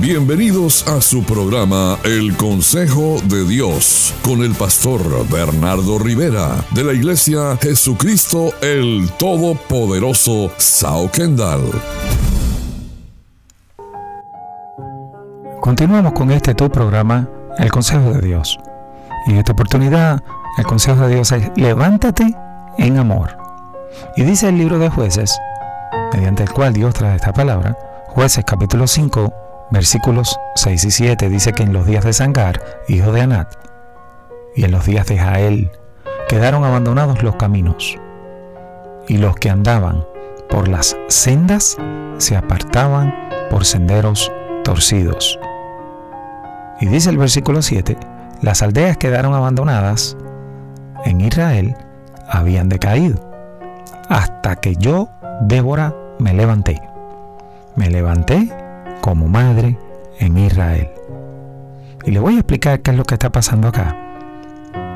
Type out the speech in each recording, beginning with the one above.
Bienvenidos a su programa El Consejo de Dios con el pastor Bernardo Rivera de la Iglesia Jesucristo el Todopoderoso Sao Kendall. Continuamos con este tu programa El Consejo de Dios. Y en esta oportunidad el consejo de Dios es levántate en amor. Y dice el libro de jueces, mediante el cual Dios trae esta palabra, jueces capítulo 5, versículos 6 y 7, dice que en los días de Sangar, hijo de Anat, y en los días de Jael, quedaron abandonados los caminos, y los que andaban por las sendas se apartaban por senderos torcidos. Y dice el versículo 7, las aldeas quedaron abandonadas en Israel habían decaído, hasta que yo, Débora, me levanté. Me levanté como madre en Israel. Y le voy a explicar qué es lo que está pasando acá,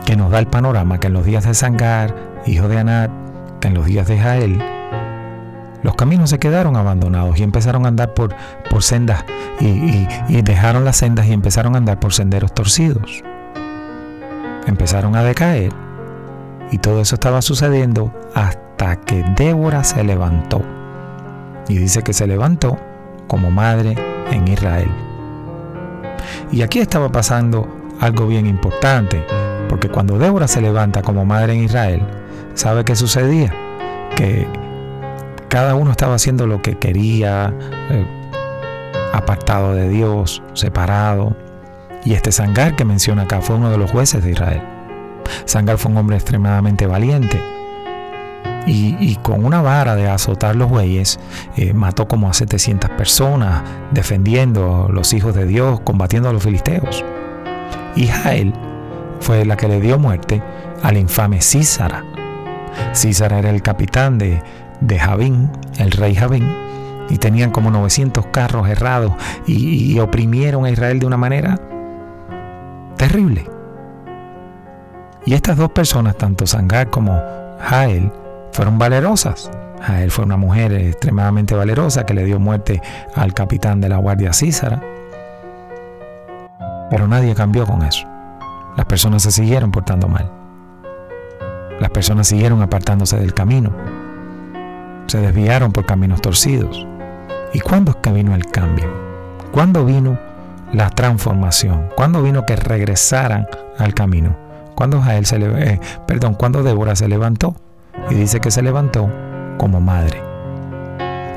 que nos da el panorama que en los días de Sangar, hijo de Anat, que en los días de Jael, los caminos se quedaron abandonados y empezaron a andar por, por sendas y, y dejaron las sendas y empezaron a andar por senderos torcidos. Empezaron a decaer y todo eso estaba sucediendo hasta que Débora se levantó. Y dice que se levantó como madre en Israel. Y aquí estaba pasando algo bien importante, porque cuando Débora se levanta como madre en Israel, ¿sabe qué sucedía? Que cada uno estaba haciendo lo que quería, eh, apartado de Dios, separado. Y este Sangar que menciona acá fue uno de los jueces de Israel. Sangar fue un hombre extremadamente valiente. Y, con una vara de azotar los bueyes, eh, mató como a 700 personas, defendiendo los hijos de Dios, combatiendo a los filisteos. Y Jael fue la que le dio muerte al infame Císara. Císara era el capitán de, de Javín, el rey Javín, y tenían como 900 carros errados y oprimieron a Israel de una manera terrible. Y estas dos personas, tanto Sangar como Jael, fueron valerosas. Jael fue una mujer extremadamente valerosa que le dio muerte al capitán de la Guardia Císara. Pero nadie cambió con eso. Las personas se siguieron portando mal. Las personas siguieron apartándose del camino. Se desviaron por caminos torcidos. ¿Y cuándo es que vino el cambio? ¿Cuándo vino la transformación? ¿Cuándo vino que regresaran al camino? Cuando Jael se le, eh, perdón, cuando Débora se levantó y dice que se levantó como madre.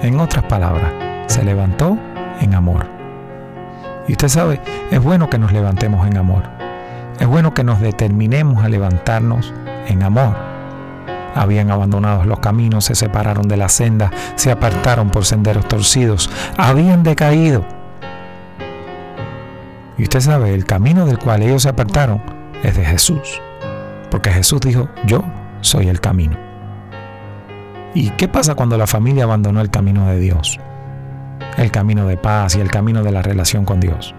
En otras palabras, se levantó en amor. Y usted sabe, es bueno que nos levantemos en amor. Es bueno que nos determinemos a levantarnos en amor. Habían abandonado los caminos, se separaron de la senda, se apartaron por senderos torcidos, habían decaído. Y usted sabe, el camino del cual ellos se apartaron es de Jesús. Porque Jesús dijo, yo soy el camino. ¿Y qué pasa cuando la familia abandonó el camino de Dios? El camino de paz y el camino de la relación con Dios.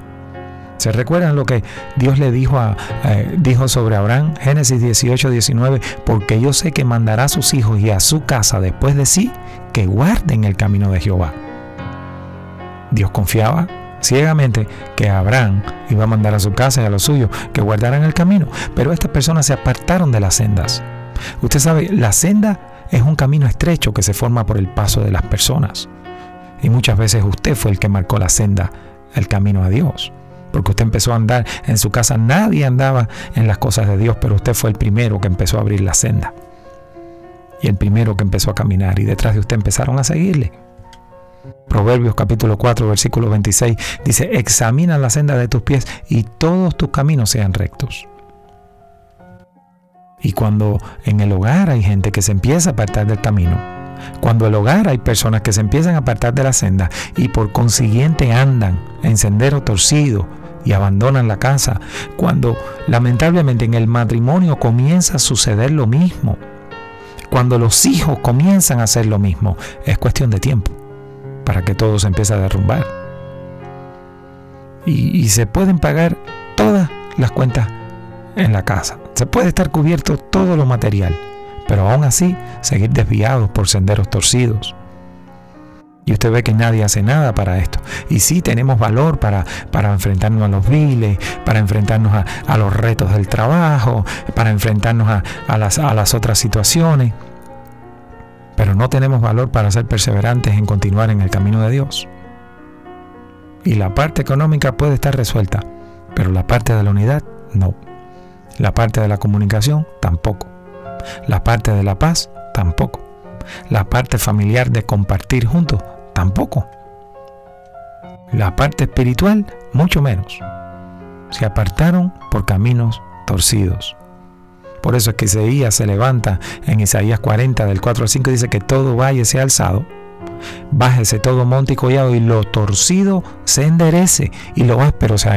¿Se recuerdan lo que Dios le dijo, a, dijo sobre Abraham? Génesis 18, 19, porque yo sé que mandará a sus hijos y a su casa después de sí que guarden el camino de Jehová. Dios confiaba ciegamente que Abraham iba a mandar a su casa y a los suyos que guardaran el camino, pero estas personas se apartaron de las sendas. Usted sabe, la senda es un camino estrecho que se forma por el paso de las personas. Y muchas veces usted fue el que marcó la senda, el camino a Dios. Porque usted empezó a andar en su casa, nadie andaba en las cosas de Dios, pero usted fue el primero que empezó a abrir la senda. Y el primero que empezó a caminar y detrás de usted empezaron a seguirle. Proverbios capítulo 4, versículo 26 dice, examina la senda de tus pies y todos tus caminos sean rectos. Y cuando en el hogar hay gente que se empieza a apartar del camino, cuando en el hogar hay personas que se empiezan a apartar de la senda y por consiguiente andan en sendero torcido y abandonan la casa, cuando lamentablemente en el matrimonio comienza a suceder lo mismo, cuando los hijos comienzan a hacer lo mismo, es cuestión de tiempo para que todo se empiece a derrumbar. Y, se pueden pagar todas las cuentas en la casa. Se puede estar cubierto todo lo material, pero aún así seguir desviados por senderos torcidos. Y usted ve que nadie hace nada para esto. Y sí tenemos valor para, para enfrentarnos a los viles, para enfrentarnos a, los retos del trabajo, para enfrentarnos a, las, a las otras situaciones. Pero no tenemos valor para ser perseverantes en continuar en el camino de Dios. Y la parte económica puede estar resuelta, pero la parte de la unidad no. La parte de la comunicación tampoco. La parte de la paz tampoco. La parte familiar de compartir juntos tampoco. La parte espiritual, mucho menos. Se apartaron por caminos torcidos. Por eso es que Isaías se levanta en Isaías 40 del 4 al 5 y dice que todo valle sea alzado, bájese todo monte y collado y lo torcido se enderece y lo áspero se,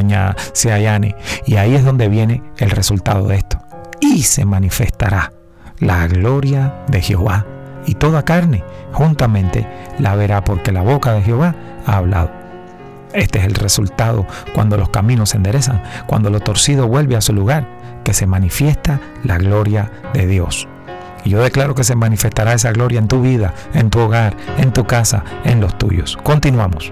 se allane. Y ahí es donde viene el resultado de esto. Y se manifestará la gloria de Jehová y toda carne juntamente la verá porque la boca de Jehová ha hablado. Este es el resultado cuando los caminos se enderezan, cuando lo torcido vuelve a su lugar, que se manifiesta la gloria de Dios. Y yo declaro que se manifestará esa gloria en tu vida, en tu hogar, en tu casa, en los tuyos. Continuamos.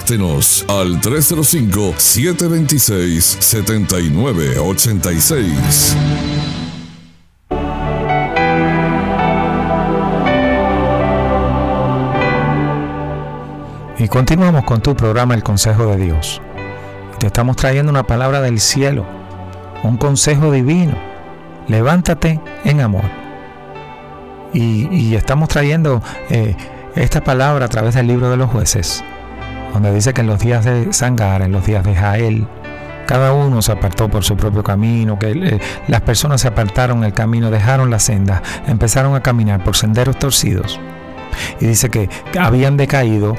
Contáctenos al 305-726-7986. Y continuamos con tu programa El Consejo de Dios. Te estamos trayendo una palabra del cielo, un consejo divino. Levántate en amor. Y, estamos trayendo eh, esta palabra a través del libro de los jueces donde dice que en los días de Sangar, en los días de Jael, cada uno se apartó por su propio camino, que eh, las personas se apartaron el camino, dejaron la senda, empezaron a caminar por senderos torcidos. Y dice que habían decaído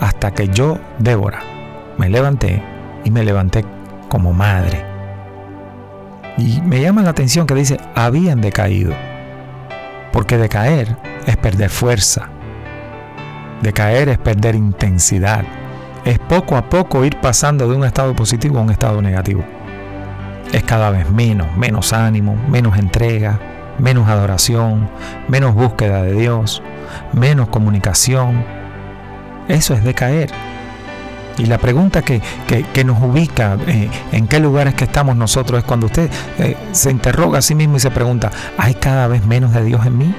hasta que yo, Débora, me levanté y me levanté como madre. Y me llama la atención que dice, habían decaído. Porque decaer es perder fuerza, Decaer es perder intensidad. Es poco a poco ir pasando de un estado positivo a un estado negativo. Es cada vez menos, menos ánimo, menos entrega, menos adoración, menos búsqueda de Dios, menos comunicación. Eso es decaer. Y la pregunta que, nos ubica eh, en qué lugares que estamos nosotros es cuando usted eh, se interroga a sí mismo y se pregunta, ¿hay cada vez menos de Dios en mí?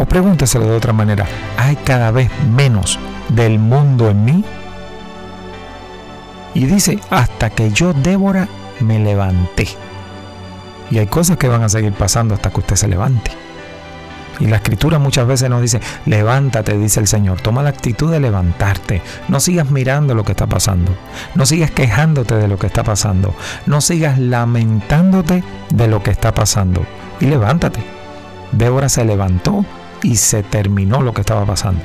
O pregúnteselo de otra manera, ¿hay cada vez menos del mundo en mí? Y dice, hasta que yo, Débora, me levanté. Y hay cosas que van a seguir pasando hasta que usted se levante. Y la escritura muchas veces nos dice, levántate, dice el Señor, toma la actitud de levantarte. No sigas mirando lo que está pasando. No sigas quejándote de lo que está pasando. No sigas lamentándote de lo que está pasando. Y levántate. Débora se levantó y se terminó lo que estaba pasando.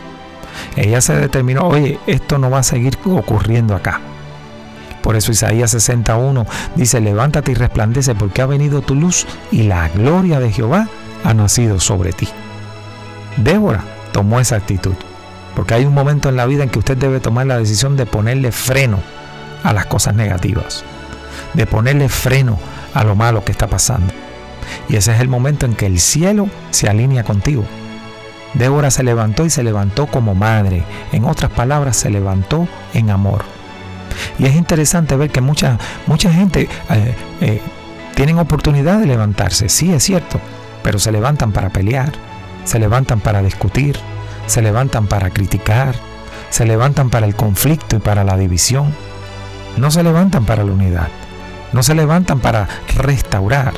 Ella se determinó, oye, esto no va a seguir ocurriendo acá. Por eso Isaías 61 dice, levántate y resplandece porque ha venido tu luz y la gloria de Jehová ha nacido sobre ti. Débora tomó esa actitud, porque hay un momento en la vida en que usted debe tomar la decisión de ponerle freno a las cosas negativas, de ponerle freno a lo malo que está pasando. Y ese es el momento en que el cielo se alinea contigo Débora se levantó y se levantó como madre. En otras palabras, se levantó en amor. Y es interesante ver que mucha, mucha gente eh, eh, tienen oportunidad de levantarse, sí es cierto, pero se levantan para pelear, se levantan para discutir, se levantan para criticar, se levantan para el conflicto y para la división. No se levantan para la unidad, no se levantan para restaurar.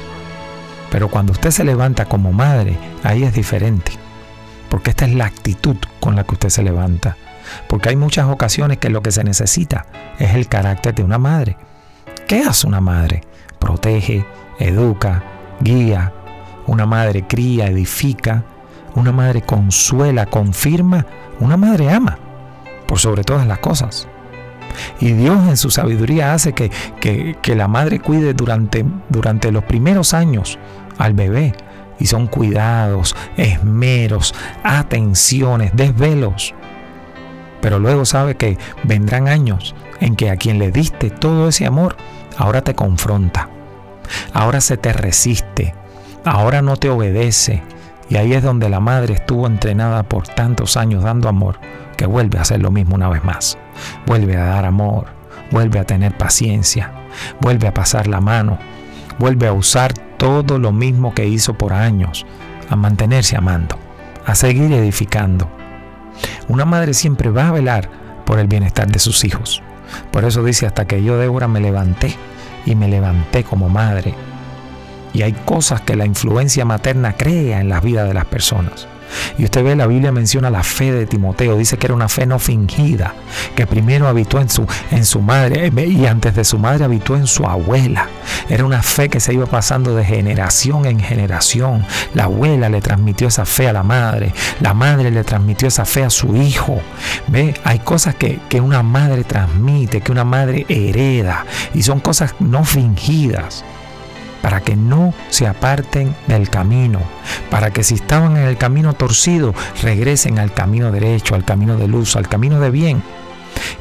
Pero cuando usted se levanta como madre, ahí es diferente porque esta es la actitud con la que usted se levanta. Porque hay muchas ocasiones que lo que se necesita es el carácter de una madre. ¿Qué hace una madre? Protege, educa, guía. Una madre cría, edifica. una madre consuela, confirma, una madre ama, por sobre todas las cosas. Y Dios en su sabiduría hace que, que, la madre cuide durante, durante los primeros años al bebé. Y son cuidados, esmeros, atenciones, desvelos. Pero luego sabe que vendrán años en que a quien le diste todo ese amor, ahora te confronta. Ahora se te resiste. Ahora no te obedece. Y ahí es donde la madre estuvo entrenada por tantos años dando amor, que vuelve a hacer lo mismo una vez más vuelve a dar amor, vuelve a tener paciencia, vuelve a pasar la mano, vuelve a usar todo lo mismo que hizo por años, a mantenerse amando, a seguir edificando. Una madre siempre va a velar por el bienestar de sus hijos. Por eso dice, hasta que yo, Débora, me levanté y me levanté como madre. Y hay cosas que la influencia materna crea en la vida de las personas. Y usted ve, la Biblia menciona la fe de Timoteo, dice que era una fe no fingida, que primero habitó en su, en su madre eh, y antes de su madre habitó en su abuela. Era una fe que se iba pasando de generación en generación. La abuela le transmitió esa fe a la madre, la madre le transmitió esa fe a su hijo. ¿Ve? Hay cosas que, que una madre transmite, que una madre hereda, y son cosas no fingidas para que no se aparten del camino, para que si estaban en el camino torcido, regresen al camino derecho, al camino de luz, al camino de bien.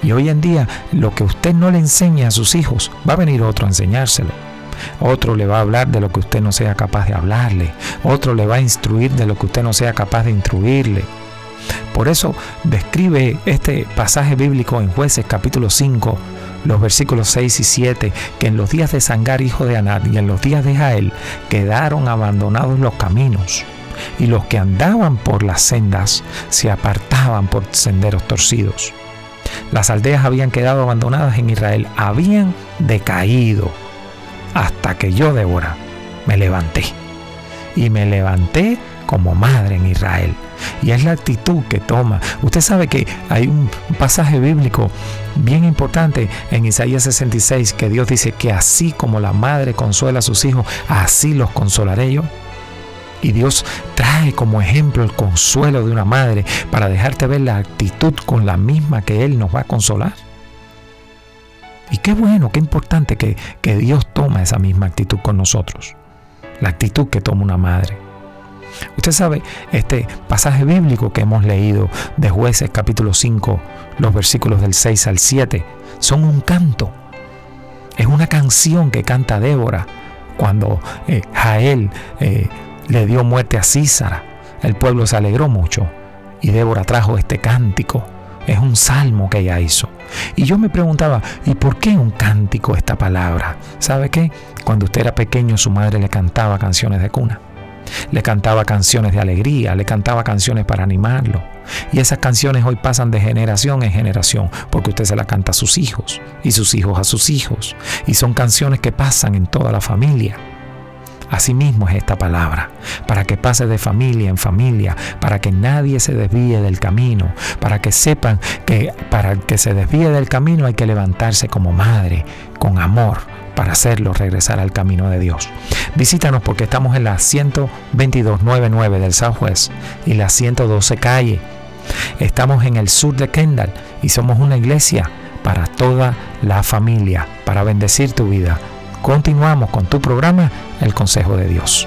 Y hoy en día, lo que usted no le enseña a sus hijos, va a venir otro a enseñárselo. Otro le va a hablar de lo que usted no sea capaz de hablarle. Otro le va a instruir de lo que usted no sea capaz de instruirle. Por eso describe este pasaje bíblico en jueces capítulo 5, los versículos 6 y 7, que en los días de Sangar, hijo de Anad, y en los días de Jael, quedaron abandonados los caminos, y los que andaban por las sendas se apartaban por senderos torcidos. Las aldeas habían quedado abandonadas en Israel, habían decaído, hasta que yo, Débora, me levanté. Y me levanté como madre en Israel. Y es la actitud que toma. Usted sabe que hay un pasaje bíblico bien importante en Isaías 66 que Dios dice que así como la madre consuela a sus hijos, así los consolaré yo. Y Dios trae como ejemplo el consuelo de una madre para dejarte ver la actitud con la misma que Él nos va a consolar. Y qué bueno, qué importante que, que Dios toma esa misma actitud con nosotros. La actitud que toma una madre. Usted sabe, este pasaje bíblico que hemos leído de jueces capítulo 5, los versículos del 6 al 7, son un canto. Es una canción que canta Débora cuando eh, Jael eh, le dio muerte a Císara. El pueblo se alegró mucho y Débora trajo este cántico. Es un salmo que ella hizo. Y yo me preguntaba, ¿y por qué un cántico esta palabra? ¿Sabe qué? Cuando usted era pequeño su madre le cantaba canciones de cuna le cantaba canciones de alegría, le cantaba canciones para animarlo. Y esas canciones hoy pasan de generación en generación, porque usted se las canta a sus hijos y sus hijos a sus hijos. Y son canciones que pasan en toda la familia. Asimismo es esta palabra, para que pase de familia en familia, para que nadie se desvíe del camino, para que sepan que para que se desvíe del camino hay que levantarse como madre, con amor, para hacerlo regresar al camino de Dios. Visítanos porque estamos en la 12299 del Southwest y la 112 calle. Estamos en el sur de Kendall y somos una iglesia para toda la familia, para bendecir tu vida. Continuamos con tu programa, El Consejo de Dios.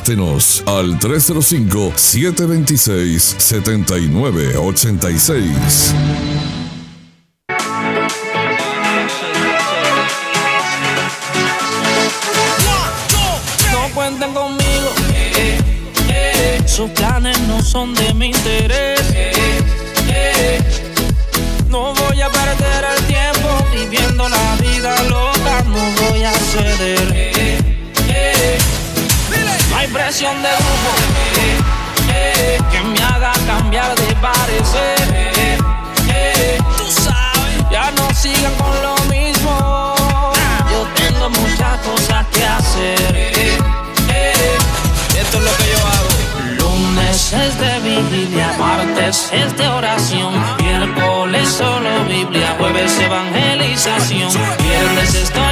Contáctenos al 305-726-7986. No cuenten conmigo, sus planes no son de mi interés. de grupo que me haga cambiar de parecer. Tú sabes, ya no sigan con lo mismo. Yo tengo muchas cosas que hacer. Esto es lo que yo hago. Lunes es de vigilia, martes es de oración, miércoles solo Biblia, jueves evangelización, viernes estoy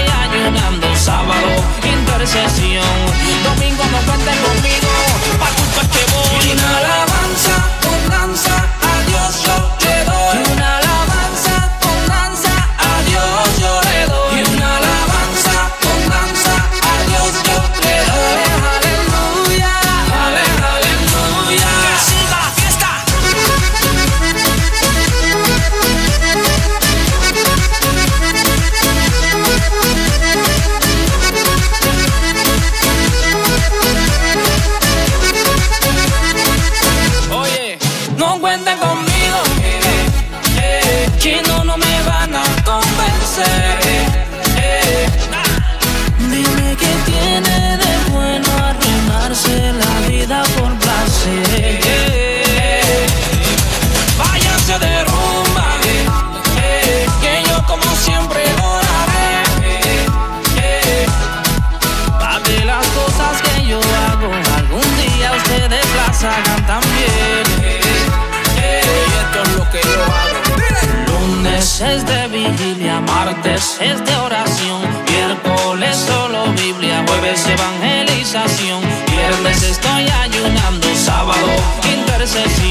Martes es de oración, miércoles solo Biblia, jueves evangelización, viernes estoy ayunando, sábado intercesión.